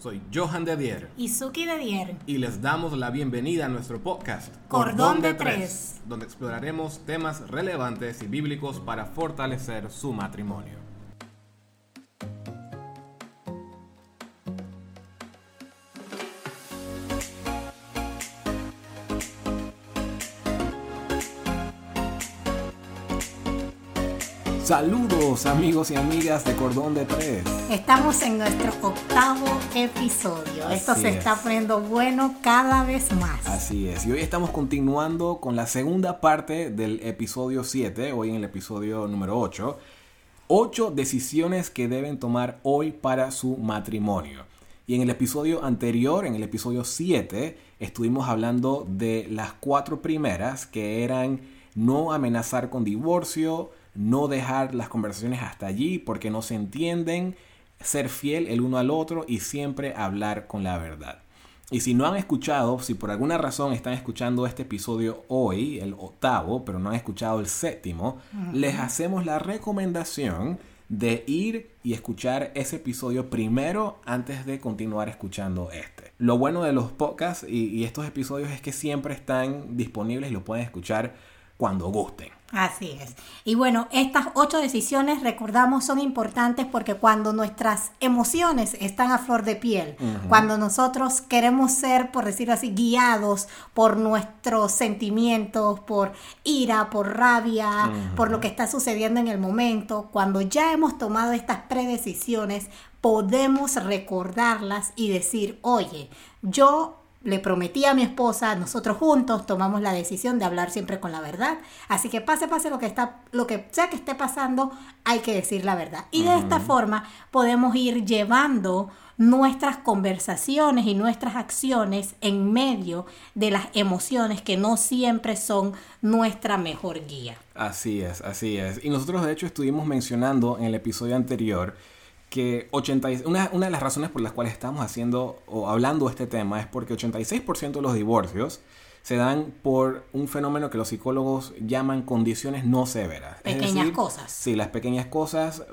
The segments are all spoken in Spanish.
Soy Johan de Dier. Y Suki de Dier. Y les damos la bienvenida a nuestro podcast Cordón, de, tres, donde exploraremos temas relevantes y bíblicos para fortalecer su matrimonio. Saludos amigos y amigas de Cordón de Tres. Estamos en nuestro octavo episodio. Esto se está poniendo bueno cada vez más. Así es. Y hoy estamos continuando con la segunda parte del episodio 7, hoy en el episodio número 8. Ocho decisiones que deben tomar hoy para su matrimonio. Y en el episodio anterior, en el episodio 7, estuvimos hablando de las cuatro primeras que eran no amenazar con divorcio, no dejar las conversaciones hasta allí porque no se entienden, ser fiel el uno al otro y siempre hablar con la verdad. Y si no han escuchado, si por alguna razón están escuchando este episodio hoy, el octavo, pero no han escuchado el séptimo, les hacemos la recomendación de ir y escuchar ese episodio primero antes de continuar escuchando este. Lo bueno de los podcasts y, y estos episodios es que siempre están disponibles y lo pueden escuchar cuando gusten. Así es. Y bueno, estas ocho decisiones, recordamos, son importantes porque cuando nuestras emociones están a flor de piel, cuando nosotros queremos ser, por decirlo así, guiados por nuestros sentimientos, por ira, por rabia, por lo que está sucediendo en el momento, cuando ya hemos tomado estas predecisiones, podemos recordarlas y decir, oye, yo le prometí a mi esposa, nosotros juntos tomamos la decisión de hablar siempre con la verdad. Así que pase, pase lo que está, lo que sea que esté pasando, hay que decir la verdad. Y de esta forma podemos ir llevando nuestras conversaciones y nuestras acciones en medio de las emociones que no siempre son nuestra mejor guía. Así es, así es. Y nosotros de hecho estuvimos mencionando en el episodio anterior que 80, una, una, de las razones por las cuales estamos haciendo o hablando de este tema es porque 86% de los divorcios se dan por un fenómeno que los psicólogos llaman condiciones no severas. Pequeñas cosas. Sí, las pequeñas cosas,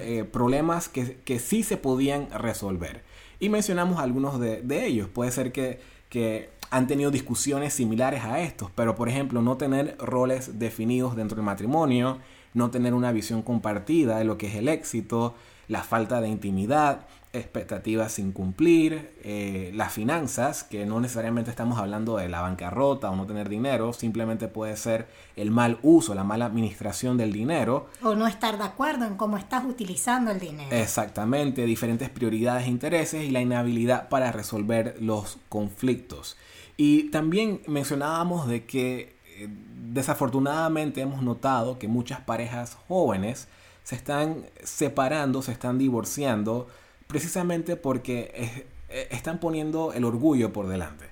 eh, problemas que, que, sí se podían resolver. Y mencionamos algunos de, de ellos. Puede ser que, que han tenido discusiones similares a estos, pero por ejemplo no tener roles definidos dentro del matrimonio, no tener una visión compartida de lo que es el éxito, la falta de intimidad, expectativas sin cumplir, eh, las finanzas, que no necesariamente estamos hablando de la bancarrota o no tener dinero, simplemente puede ser el mal uso, la mala administración del dinero. O no estar de acuerdo en cómo estás utilizando el dinero. Exactamente, diferentes prioridades e intereses y la inhabilidad para resolver los conflictos. Y también mencionábamos de que eh, desafortunadamente hemos notado que muchas parejas jóvenes se están separando, se están divorciando, precisamente porque eh, están poniendo el orgullo por delante.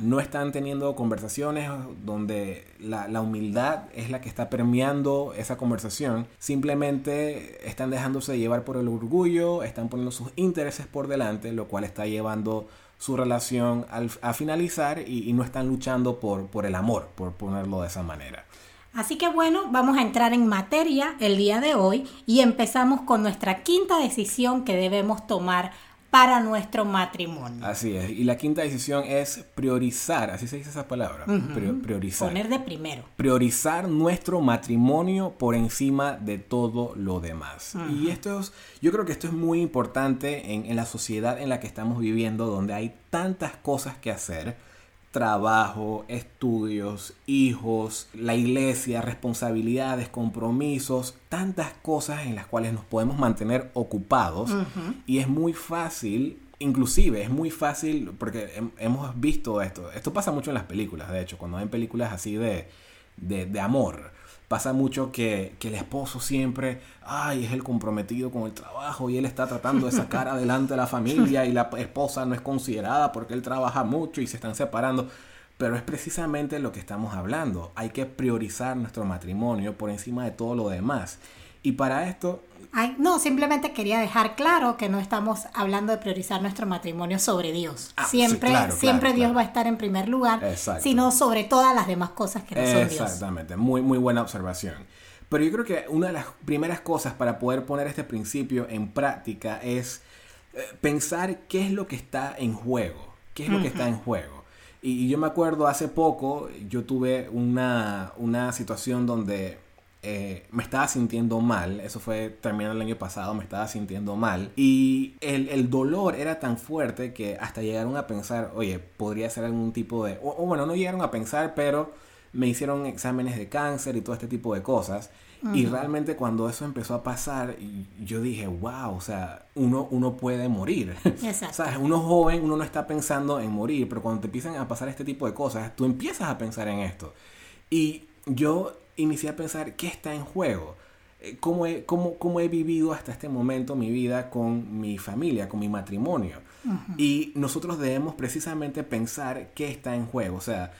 No están teniendo conversaciones donde la, la, humildad es la que está permeando esa conversación. Simplemente están dejándose llevar por el orgullo, están poniendo sus intereses por delante, lo cual está llevando su relación a finalizar y, y, no están luchando por, por el amor, por ponerlo de esa manera. Así que bueno, vamos a entrar en materia el día de hoy y empezamos con nuestra quinta decisión que debemos tomar para nuestro matrimonio. Así es. Y la quinta decisión es priorizar, así se dice esa palabra, priorizar. Poner de primero. Priorizar nuestro matrimonio por encima de todo lo demás. Y esto es, yo creo que esto es muy importante en, en la sociedad en la que estamos viviendo, donde hay tantas cosas que hacer trabajo, estudios, hijos, la iglesia, responsabilidades, compromisos, tantas cosas en las cuales nos podemos mantener ocupados. Y es muy fácil, inclusive es muy fácil, porque hemos visto esto, esto pasa mucho en las películas, de hecho, cuando hay películas así de, de, de amor pasa mucho que, que, el esposo siempre, ay, es el comprometido con el trabajo y él está tratando de sacar adelante a la familia y la esposa no es considerada porque él trabaja mucho y se están separando. Pero es precisamente lo que estamos hablando. Hay que priorizar nuestro matrimonio por encima de todo lo demás. Y para esto no, simplemente quería dejar claro que no estamos hablando de priorizar nuestro matrimonio sobre Dios. Ah, siempre siempre Dios va a estar en primer lugar, sino sobre todas las demás cosas que no son Dios. Exactamente, muy, muy buena observación. Pero yo creo que una de las primeras cosas para poder poner este principio en práctica es eh, pensar qué es lo que está en juego, qué es lo que está en juego. Y, yo me acuerdo hace poco, yo tuve una, una situación donde eh, me estaba sintiendo mal, eso fue terminando el año pasado, me estaba sintiendo mal y el, el, dolor era tan fuerte que hasta llegaron a pensar, oye, podría ser algún tipo de, o, bueno, no llegaron a pensar, pero me hicieron exámenes de cáncer y todo este tipo de cosas. Y realmente cuando eso empezó a pasar, yo dije, wow, o sea, uno, uno puede morir. Exacto. ¿Sabes? Uno joven, uno no está pensando en morir, pero cuando te empiezan a pasar este tipo de cosas, tú empiezas a pensar en esto. Y yo inicié a pensar, ¿qué está en juego? Eh, ¿Cómo he, cómo, cómo he vivido hasta este momento mi vida con mi familia, con mi matrimonio? Y nosotros debemos precisamente pensar qué está en juego. O sea,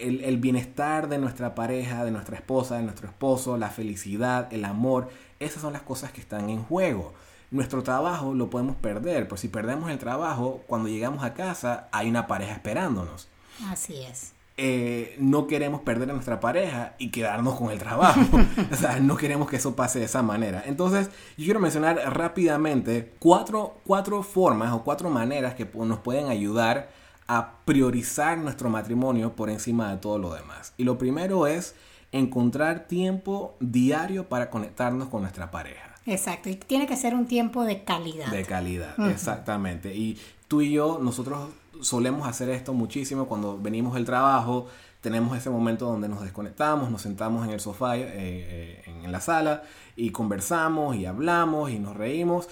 el, el, bienestar de nuestra pareja, de nuestra esposa, de nuestro esposo, la felicidad, el amor, esas son las cosas que están en juego. Nuestro trabajo lo podemos perder, pues si perdemos el trabajo, cuando llegamos a casa hay una pareja esperándonos. Así es. Eh, no queremos perder a nuestra pareja y quedarnos con el trabajo. o sea, no queremos que eso pase de esa manera. Entonces, yo quiero mencionar rápidamente cuatro, cuatro formas o cuatro maneras que nos pueden ayudar a priorizar nuestro matrimonio por encima de todo lo demás. Y lo primero es encontrar tiempo diario para conectarnos con nuestra pareja. Exacto, y tiene que ser un tiempo de calidad. De calidad, exactamente. Y tú y yo, nosotros solemos hacer esto muchísimo cuando venimos del trabajo, tenemos ese momento donde nos desconectamos, nos sentamos en el sofá, eh, eh, en la sala, y conversamos y hablamos y nos reímos.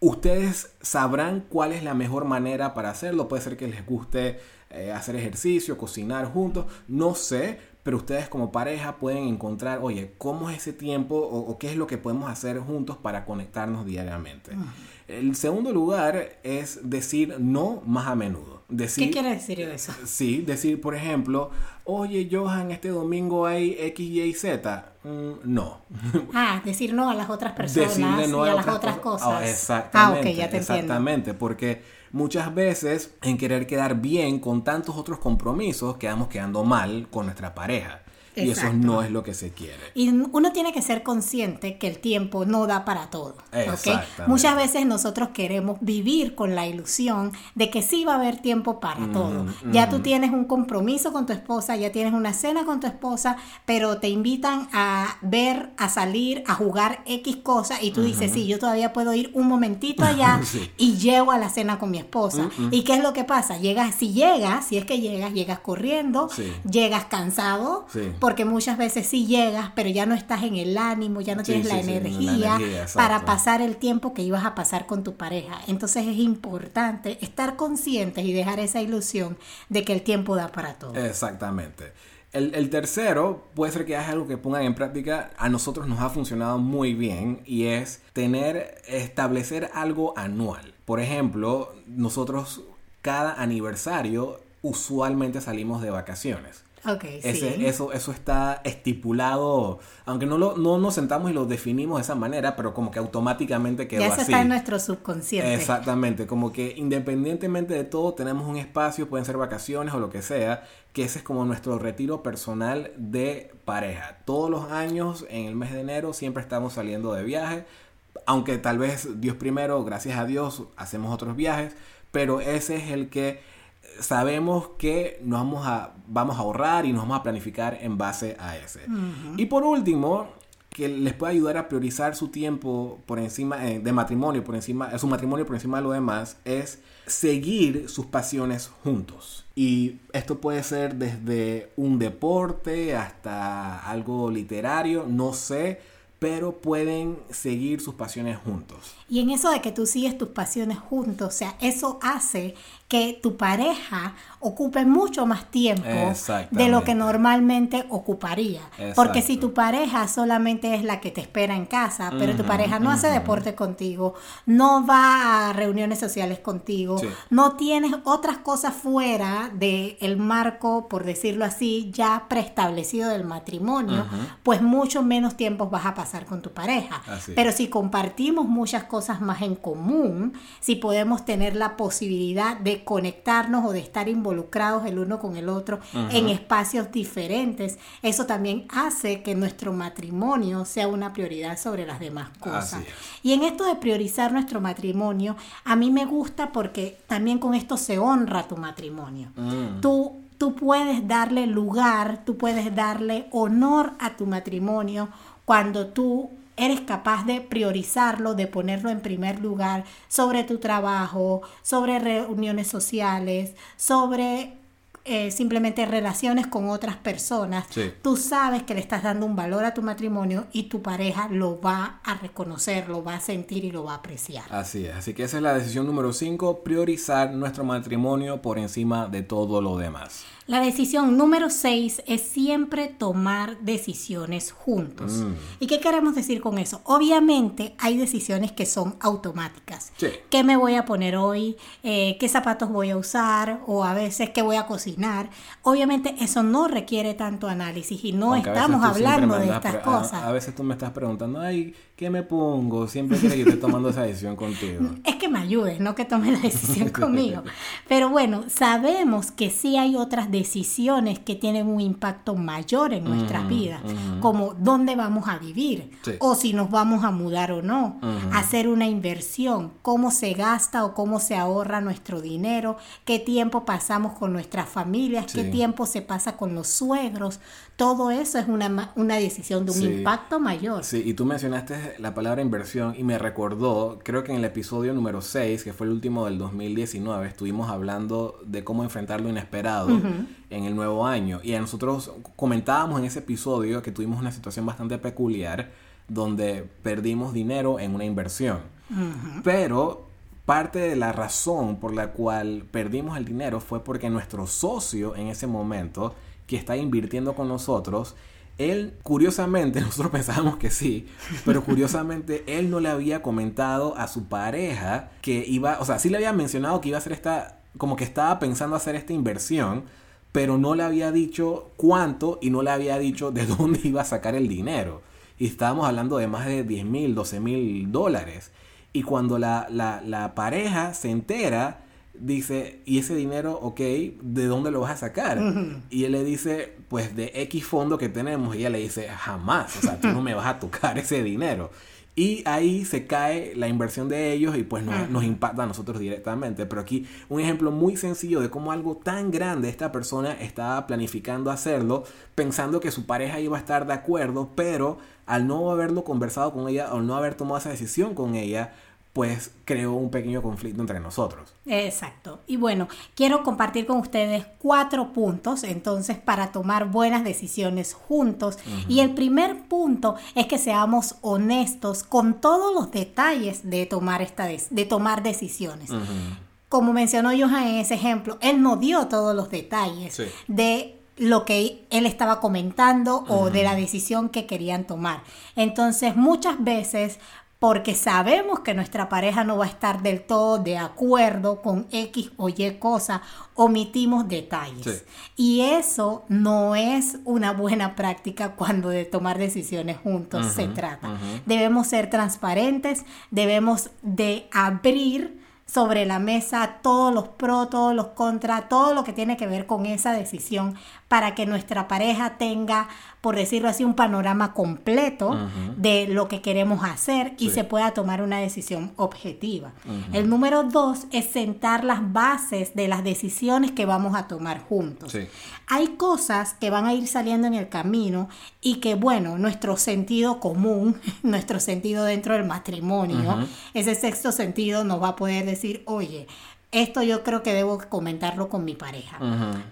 Ustedes sabrán cuál es la mejor manera para hacerlo. Puede ser que les guste eh, hacer ejercicio, cocinar juntos, no sé, pero ustedes como pareja pueden encontrar, oye, ¿cómo es ese tiempo o, qué es lo que podemos hacer juntos para conectarnos diariamente? El segundo lugar es decir no más a menudo. Decir, ¿Qué quiere decir eso? Sí, decir, por ejemplo, oye, Johan, este domingo hay X, Y, Z. Mm, no. Ah, decir no a las otras personas y a, las otras cosas. Oh, exactamente. Ah, ok, ya te Exactamente, porque muchas veces en querer quedar bien con tantos otros compromisos quedamos quedando mal con nuestra pareja. Y eso no es lo que se quiere. Y uno tiene que ser consciente que el tiempo no da para todo. Muchas veces nosotros queremos vivir con la ilusión de que sí va a haber tiempo para todo. Ya tú tienes un compromiso con tu esposa, ya tienes una cena con tu esposa, pero te invitan a ver, a salir, a jugar X cosas y tú dices, sí, yo todavía puedo ir un momentito allá y llego a la cena con mi esposa. ¿Y qué es lo que pasa? Llegas, si llegas, si es que llegas, llegas corriendo, llegas cansado porque muchas veces sí llegas, pero ya no estás en el ánimo, ya no tienes la, energía para pasar el tiempo que ibas a pasar con tu pareja. Entonces es importante estar conscientes y dejar esa ilusión de que el tiempo da para todo. Exactamente. El, el, tercero puede ser que haga algo que pongan en práctica. A nosotros nos ha funcionado muy bien y es tener, establecer algo anual. Por ejemplo, nosotros cada aniversario usualmente salimos de vacaciones. Okay, Ese, eso, eso está estipulado, aunque no, lo, no nos sentamos y lo definimos de esa manera, pero como que automáticamente quedó ya eso está en nuestro subconsciente. Exactamente, como que independientemente de todo tenemos un espacio, pueden ser vacaciones o lo que sea, que ese es como nuestro retiro personal de pareja. Todos los años, en el mes de enero, siempre estamos saliendo de viaje, aunque tal vez Dios primero, gracias a Dios, hacemos otros viajes, pero ese es el que sabemos que nos vamos a, vamos a ahorrar y nos vamos a planificar en base a ese. Y por último, que les puede ayudar a priorizar su tiempo por encima eh, de matrimonio, por encima, su matrimonio por encima de lo demás, es seguir sus pasiones juntos. Y esto puede ser desde un deporte hasta algo literario, no sé, pero pueden seguir sus pasiones juntos. Y en eso de que tú sigues tus pasiones juntos, o sea, eso hace que tu pareja ocupe mucho más tiempo de lo que normalmente ocuparía. Porque si tu pareja solamente es la que te espera en casa, pero tu pareja no hace deporte contigo, no va a reuniones sociales contigo, no tienes otras cosas fuera del marco, por decirlo así, ya preestablecido del matrimonio, pues mucho menos tiempo vas a pasar pasar con tu pareja. Pero si compartimos muchas cosas más en común, si podemos tener la posibilidad de conectarnos o de estar involucrados el uno con el otro en espacios diferentes, eso también hace que nuestro matrimonio sea una prioridad sobre las demás cosas. Y en esto de priorizar nuestro matrimonio, a mí me gusta porque también con esto se honra tu matrimonio. Mm. Tú tú puedes darle lugar, tú puedes darle honor a tu matrimonio cuando tú eres capaz de priorizarlo, de ponerlo en primer lugar sobre tu trabajo, sobre reuniones sociales, sobre eh, simplemente relaciones con otras personas, tú sabes que le estás dando un valor a tu matrimonio y tu pareja lo va a reconocer, lo va a sentir y lo va a apreciar. Así es, así que esa es la decisión número 5, priorizar nuestro matrimonio por encima de todo lo demás. La decisión número 6 es siempre tomar decisiones juntos. Mm. ¿Y qué queremos decir con eso? Obviamente hay decisiones que son automáticas. ¿Qué me voy a poner hoy? Eh, ¿Qué zapatos voy a usar? O a veces qué voy a cocinar. Obviamente eso no requiere tanto análisis y no estamos hablando de estas cosas. A, veces tú me estás preguntando, ay, ¿qué me pongo? Siempre que yo esté tomando esa decisión contigo. Es que me ayudes, no que tome la decisión conmigo. Pero bueno, sabemos que sí hay otras decisiones que tienen un impacto mayor en nuestras vidas, como dónde vamos a vivir, o si nos vamos a mudar o no, hacer una inversión, cómo se gasta o cómo se ahorra nuestro dinero, qué tiempo pasamos con nuestras familias, qué tiempo se pasa con los suegros. Todo eso es una, una decisión de un impacto mayor. Sí, y tú mencionaste la palabra inversión y me recordó, creo que en el episodio número 6, que fue el último del 2019, estuvimos hablando de cómo enfrentar lo inesperado en el nuevo año. Y a nosotros comentábamos en ese episodio que tuvimos una situación bastante peculiar donde perdimos dinero en una inversión. Pero parte de la razón por la cual perdimos el dinero fue porque nuestro socio en ese momento que está invirtiendo con nosotros, él, curiosamente, nosotros pensábamos que sí, pero curiosamente él no le había comentado a su pareja que iba, o sea, sí le había mencionado que iba a hacer esta, como que estaba pensando hacer esta inversión, pero no le había dicho cuánto y no le había dicho de dónde iba a sacar el dinero. Y estábamos hablando de más de 10 mil, 12 mil dólares. Y cuando la, la, la pareja se entera, dice, ¿y ese dinero, ok, de dónde lo vas a sacar? Y él le dice, pues de X fondo que tenemos. Y ella le dice, jamás, o sea, tú no me vas a tocar ese dinero. Y ahí se cae la inversión de ellos y pues nos, impacta a nosotros directamente. Pero aquí un ejemplo muy sencillo de cómo algo tan grande esta persona estaba planificando hacerlo, pensando que su pareja iba a estar de acuerdo, pero al no haberlo conversado con ella, al no haber tomado esa decisión con ella, pues creó un pequeño conflicto entre nosotros. Exacto. Y bueno, quiero compartir con ustedes cuatro puntos entonces para tomar buenas decisiones juntos. Y el primer punto es que seamos honestos con todos los detalles de tomar, esta de, tomar decisiones. Como mencionó Johan en ese ejemplo, él no dio todos los detalles de lo que él estaba comentando o de la decisión que querían tomar. Entonces, muchas veces porque sabemos que nuestra pareja no va a estar del todo de acuerdo con X o Y cosa, omitimos detalles. Y eso no es una buena práctica cuando de tomar decisiones juntos se trata. Debemos ser transparentes, debemos de abrir sobre la mesa todos los pros, todos los contras, todo lo que tiene que ver con esa decisión para que nuestra pareja tenga, por decirlo así, un panorama completo de lo que queremos hacer y se pueda tomar una decisión objetiva. El número dos es sentar las bases de las decisiones que vamos a tomar juntos. Hay cosas que van a ir saliendo en el camino y que, bueno, nuestro sentido común, nuestro sentido dentro del matrimonio, ese sexto sentido nos va a poder decir, oye, esto yo creo que debo comentarlo con mi pareja.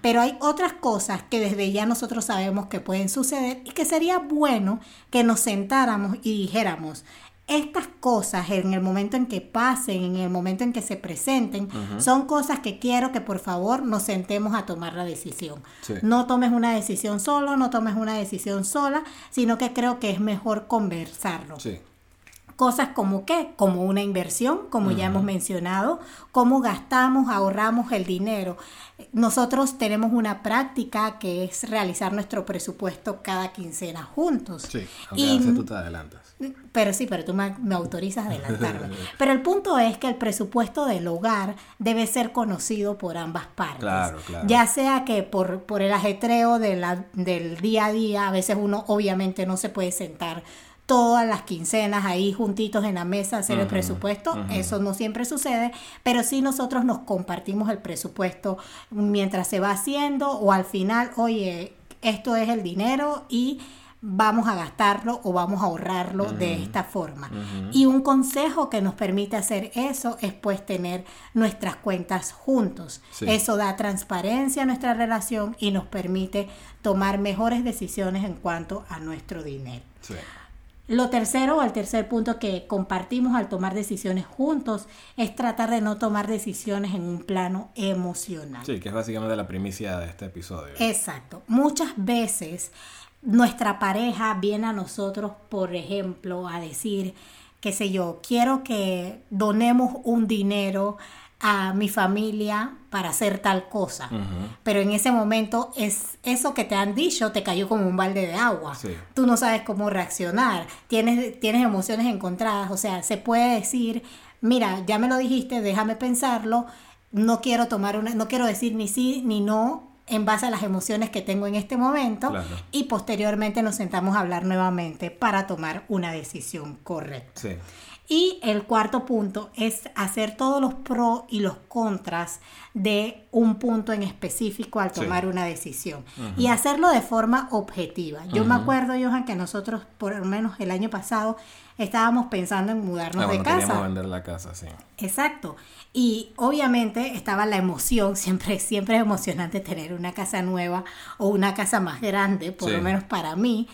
Pero hay otras cosas que desde ya nosotros sabemos que pueden suceder y que sería bueno que nos sentáramos y dijéramos, estas cosas en el momento en que pasen, en el momento en que se presenten, son cosas que quiero que por favor nos sentemos a tomar la decisión. No tomes una decisión solo, no tomes una decisión sola, sino que creo que es mejor conversarlo. Cosas como qué, como una inversión, como ya hemos mencionado, cómo gastamos, ahorramos el dinero. Nosotros tenemos una práctica que es realizar nuestro presupuesto cada quincena juntos. Sí, aunque a veces tú te adelantas. Pero sí, pero tú me, me autorizas a adelantarme. pero el punto es que el presupuesto del hogar debe ser conocido por ambas partes. Claro, claro. Ya sea que por, por el ajetreo de la, del día a día, a veces uno obviamente no se puede sentar todas las quincenas ahí juntitos en la mesa hacer el presupuesto. Eso no siempre sucede, pero sí nosotros nos compartimos el presupuesto mientras se va haciendo o al final, oye, esto es el dinero y vamos a gastarlo o vamos a ahorrarlo de esta forma. Y un consejo que nos permite hacer eso es pues tener nuestras cuentas juntos. Eso da transparencia a nuestra relación y nos permite tomar mejores decisiones en cuanto a nuestro dinero. Lo tercero o el tercer punto que compartimos al tomar decisiones juntos es tratar de no tomar decisiones en un plano emocional. Sí, que es básicamente la primicia de este episodio. Exacto. Muchas veces nuestra pareja viene a nosotros, por ejemplo, a decir, qué sé yo, quiero que donemos un dinero a mi familia para hacer tal cosa. Pero en ese momento es eso que te han dicho te cayó como un balde de agua. Tú no sabes cómo reaccionar. Tienes, tienes emociones encontradas. O sea, se puede decir, mira, ya me lo dijiste, déjame pensarlo. No quiero tomar una, no quiero decir ni sí ni no en base a las emociones que tengo en este momento y posteriormente nos sentamos a hablar nuevamente para tomar una decisión correcta. Sí. Y el cuarto punto es hacer todos los pros y los contras de un punto en específico al tomar una decisión. Y hacerlo de forma objetiva. Yo me acuerdo, Johan, que nosotros, por lo menos el año pasado, estábamos pensando en mudarnos ah, de casa. vender la casa, sí. Exacto. Y obviamente estaba la emoción, siempre, siempre es emocionante tener una casa nueva o una casa más grande, por lo menos para mí.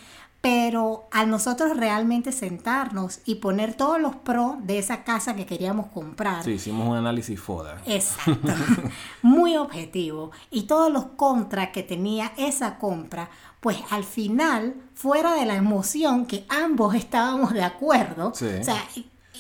Pero al nosotros realmente sentarnos y poner todos los pros de esa casa que queríamos comprar. Sí, hicimos un análisis FODA. Exacto. muy objetivo. Y todos los contras que tenía esa compra, pues al final, fuera de la emoción que ambos estábamos de acuerdo, o sea,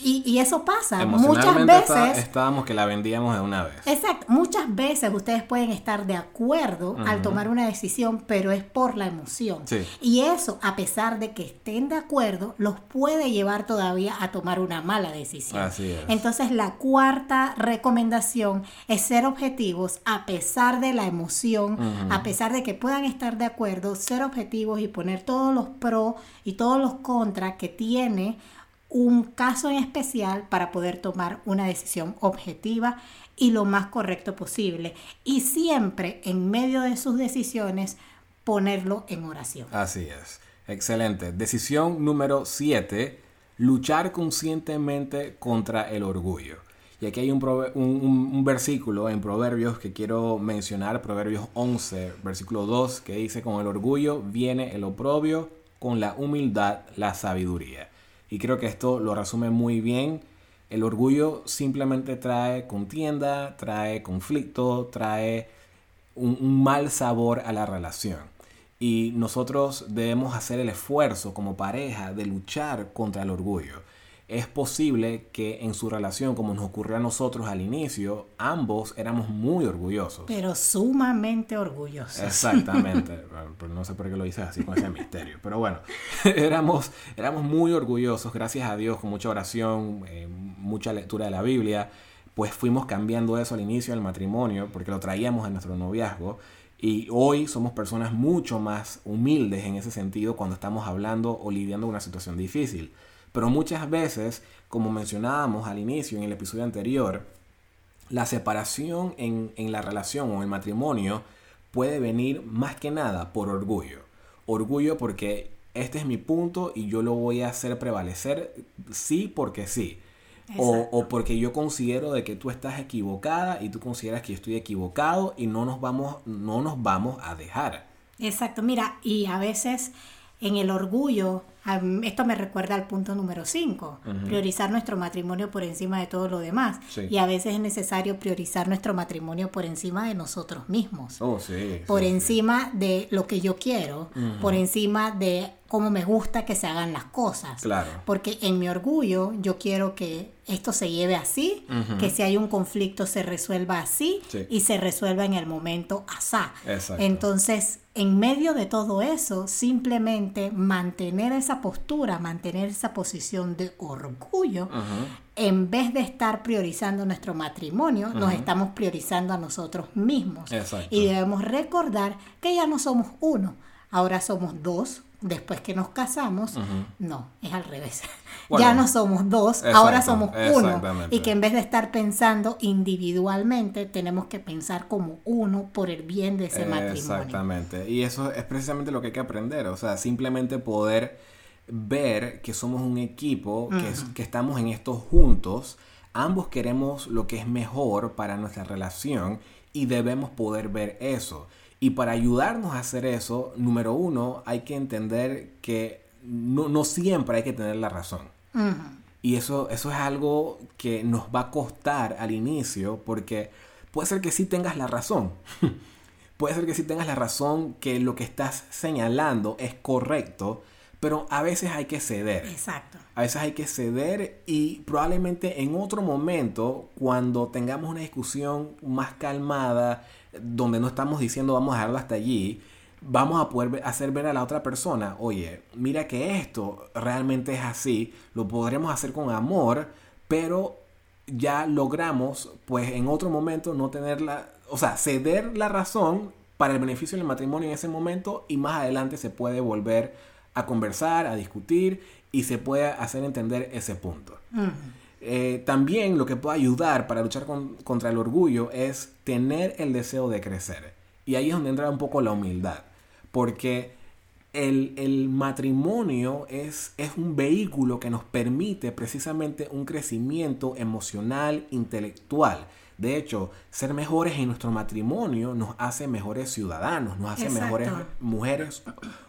y, eso pasa. Muchas veces. estábamos que la vendíamos de una vez. Exacto. Muchas veces ustedes pueden estar de acuerdo al tomar una decisión, pero es por la emoción. Y eso, a pesar de que estén de acuerdo, los puede llevar todavía a tomar una mala decisión. Así es. Entonces, la cuarta recomendación es ser objetivos a pesar de la emoción, a pesar de que puedan estar de acuerdo, ser objetivos y poner todos los pros y todos los contras que tiene un caso en especial para poder tomar una decisión objetiva y lo más correcto posible. Y siempre en medio de sus decisiones ponerlo en oración. Así es. Excelente. Decisión número 7. Luchar conscientemente contra el orgullo. Y aquí hay un, un, versículo en Proverbios que quiero mencionar, Proverbios 11, versículo 2, que dice, con el orgullo viene el oprobio, con la humildad la sabiduría. Y creo que esto lo resume muy bien. El orgullo simplemente trae contienda, trae conflicto, trae un, mal sabor a la relación. Y nosotros debemos hacer el esfuerzo como pareja de luchar contra el orgullo es posible que en su relación, como nos ocurrió a nosotros al inicio, ambos éramos muy orgullosos. Pero sumamente orgullosos. Exactamente. No sé por qué lo dices así con ese misterio. Pero bueno, éramos, éramos muy orgullosos, gracias a Dios, con mucha oración, eh, mucha lectura de la Biblia. Pues fuimos cambiando eso al inicio del matrimonio, porque lo traíamos en nuestro noviazgo. Y hoy somos personas mucho más humildes en ese sentido cuando estamos hablando o lidiando con una situación difícil. Pero muchas veces, como mencionábamos al inicio en el episodio anterior, la separación en, la relación o en el matrimonio puede venir más que nada por orgullo. Orgullo porque este es mi punto y yo lo voy a hacer prevalecer sí porque sí. O, o, porque yo considero de que tú estás equivocada y tú consideras que yo estoy equivocado y no nos vamos, no nos vamos a dejar. Exacto, mira, y a veces en el orgullo esto me recuerda al punto número 5, priorizar nuestro matrimonio por encima de todo lo demás. Y a veces es necesario priorizar nuestro matrimonio por encima de nosotros mismos. Oh, sí, por encima de lo que yo quiero, por encima de cómo me gusta que se hagan las cosas. Claro. Porque en mi orgullo yo quiero que esto se lleve así, que si hay un conflicto se resuelva así y se resuelva en el momento asá. Entonces, en medio de todo eso, simplemente mantener esa postura, mantener esa posición de orgullo, en vez de estar priorizando nuestro matrimonio, nos estamos priorizando a nosotros mismos. Y debemos recordar que ya no somos uno, ahora somos dos después que nos casamos, no, es al revés. ya no somos dos, ahora somos uno. Y que en vez de estar pensando individualmente, tenemos que pensar como uno por el bien de ese matrimonio. Exactamente. Y eso es precisamente lo que hay que aprender. O sea, simplemente poder ver que somos un equipo, que, que estamos en esto juntos. Ambos queremos lo que es mejor para nuestra relación y debemos poder ver eso. Y para ayudarnos a hacer eso, número uno, hay que entender que no, siempre hay que tener la razón. Y eso, eso es algo que nos va a costar al inicio porque puede ser que sí tengas la razón. puede ser que sí tengas la razón que lo que estás señalando es correcto, pero a veces hay que ceder. Exacto. A veces hay que ceder y probablemente en otro momento, cuando tengamos una discusión más calmada, donde no estamos diciendo vamos a dejarlo hasta allí, vamos a poder hacer ver a la otra persona, oye, mira que esto realmente es así, lo podremos hacer con amor, pero ya logramos, pues en otro momento no tener la, o sea, ceder la razón para el beneficio del matrimonio en ese momento y más adelante se puede volver a conversar, a discutir y se puede hacer entender ese punto. Eh, también lo que puede ayudar para luchar contra el orgullo es tener el deseo de crecer. Y ahí es donde entra un poco la humildad. Porque el, matrimonio es, es, un vehículo que nos permite precisamente un crecimiento emocional, intelectual. De hecho, ser mejores en nuestro matrimonio nos hace mejores ciudadanos, nos hace mejores mujeres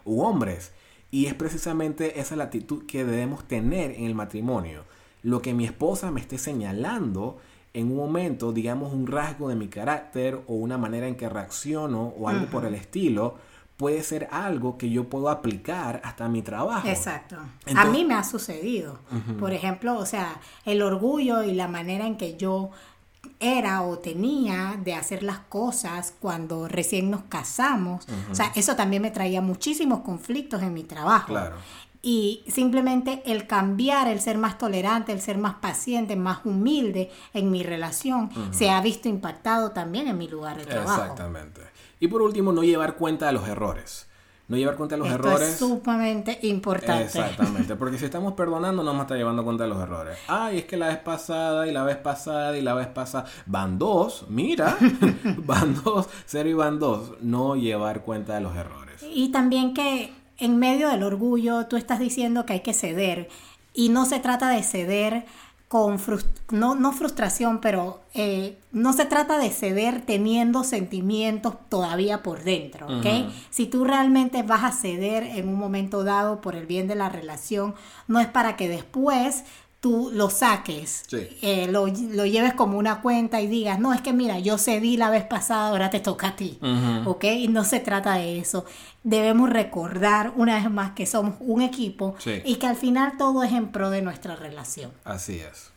u hombres. Y es precisamente esa la actitud que debemos tener en el matrimonio lo que mi esposa me esté señalando en un momento, digamos, un rasgo de mi carácter o una manera en que reacciono o algo por el estilo, puede ser algo que yo puedo aplicar hasta mi trabajo. Exacto. a mí me ha sucedido. Por ejemplo, o sea, el orgullo y la manera en que yo era o tenía de hacer las cosas cuando recién nos casamos. O sea, eso también me traía muchísimos conflictos en mi trabajo. Claro y simplemente el cambiar, el ser más tolerante, el ser más paciente, más humilde en mi relación, se ha visto impactado también en mi lugar de trabajo. Exactamente. Y por último, no llevar cuenta de los errores. No llevar cuenta de los Esto errores. Es sumamente importante. Exactamente, porque si estamos perdonando, no vamos a estar llevando cuenta de los errores. Ay, es que la vez pasada y la vez pasada y la vez pasada. Van dos, mira. van dos, cero y van dos. No llevar cuenta de los errores. Y también que en medio del orgullo tú estás diciendo que hay que ceder y no se trata de ceder con no, no, frustración, pero eh, no se trata de ceder teniendo sentimientos todavía por dentro, ¿ok? Si tú realmente vas a ceder en un momento dado por el bien de la relación, no es para que después tú lo saques, eh, lo, lleves como una cuenta y digas, no, es que mira, yo cedí la vez pasada, ahora te toca a ti, ¿ok? Y no se trata de eso. Debemos recordar una vez más que somos un equipo y que al final todo es en pro de nuestra relación. Así es.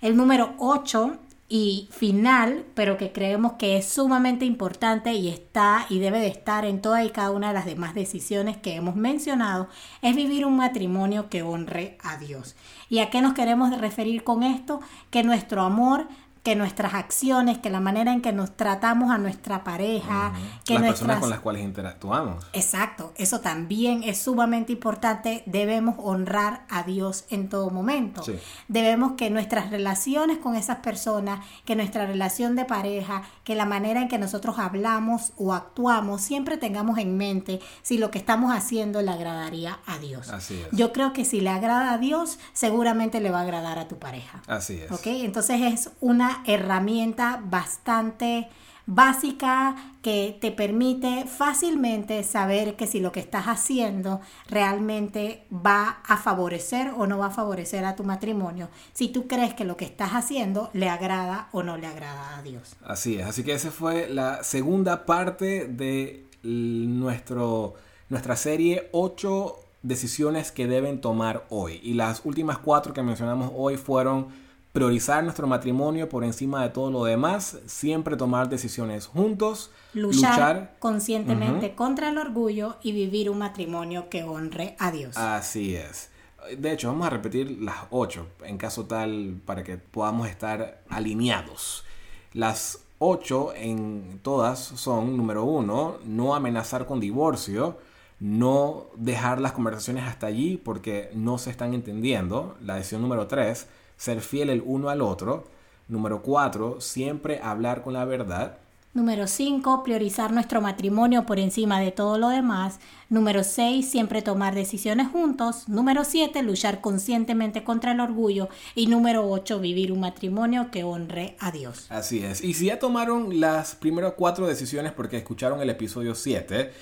El número 8 y final, pero que creemos que es sumamente importante y está y debe de estar en toda y cada una de las demás decisiones que hemos mencionado, es vivir un matrimonio que honre a Dios. ¿Y a qué nos queremos referir con esto? Que nuestro amor que nuestras acciones, que la manera en que nos tratamos a nuestra pareja, que las personas con las cuales interactuamos. Exacto, eso también es sumamente importante. Debemos honrar a Dios en todo momento. Debemos que nuestras relaciones con esas personas, que nuestra relación de pareja, que la manera en que nosotros hablamos o actuamos, siempre tengamos en mente si lo que estamos haciendo le agradaría a Dios. Así es. Yo creo que si le agrada a Dios, seguramente le va a agradar a tu pareja. Así es. ¿Ok? Entonces es una herramienta bastante básica que te permite fácilmente saber que si lo que estás haciendo realmente va a favorecer o no va a favorecer a tu matrimonio, si tú crees que lo que estás haciendo le agrada o no le agrada a Dios. Así es, así que esa fue la segunda parte de nuestro, nuestra serie 8 decisiones que deben tomar hoy. Y las últimas cuatro que mencionamos hoy fueron priorizar nuestro matrimonio por encima de todo lo demás, siempre tomar decisiones juntos, luchar, conscientemente contra el orgullo y vivir un matrimonio que honre a Dios. Así es. De hecho, vamos a repetir las ocho, en caso tal, para que podamos estar alineados. Las ocho en todas son, número uno, no amenazar con divorcio, no dejar las conversaciones hasta allí porque no se están entendiendo. La decisión número tres, ser fiel el uno al otro. Número cuatro, siempre hablar con la verdad. Número 5, priorizar nuestro matrimonio por encima de todo lo demás. Número 6, siempre tomar decisiones juntos. Número 7, luchar conscientemente contra el orgullo. Y número 8, vivir un matrimonio que honre a Dios. Así es. Y si ya tomaron las primeras cuatro decisiones porque escucharon el episodio 7,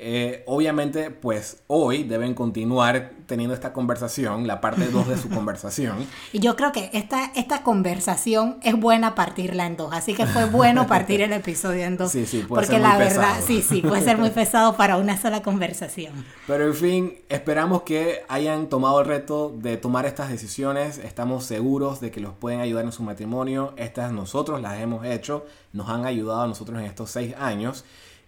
eh, obviamente, pues hoy deben continuar teniendo esta conversación, la parte 2 de su conversación. Y yo creo que esta, esta conversación es buena partirla en dos, así que fue bueno partir el episodio en dos. Sí, sí, puede porque la verdad, sí, sí, puede ser muy pesado para una sola conversación. Pero en fin, esperamos que hayan tomado el reto de tomar estas decisiones. Estamos seguros de que los pueden ayudar en su matrimonio. Estas nosotros las hemos hecho, nos han ayudado a nosotros en estos seis años.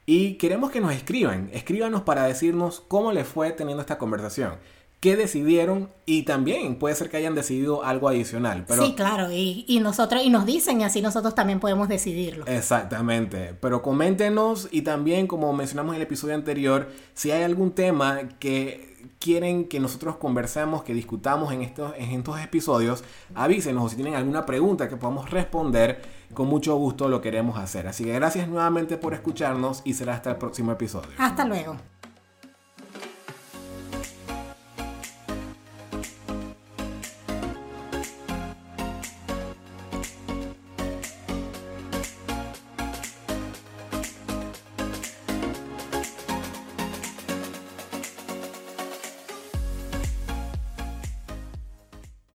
Y queremos que nos escriban, escríbanos para decirnos cómo les fue teniendo esta conversación qué decidieron y también puede ser que hayan decidido algo adicional. Pero, sí, claro, y, y, nosotros, y nos dicen y así nosotros también podemos decidirlo. Exactamente, pero coméntenos y también como mencionamos en el episodio anterior, si hay algún tema que quieren que nosotros conversemos, que discutamos en estos, en estos episodios, avísenos o si tienen alguna pregunta que podamos responder, con mucho gusto lo queremos hacer. Así que gracias nuevamente por escucharnos y será hasta el próximo episodio. Hasta luego.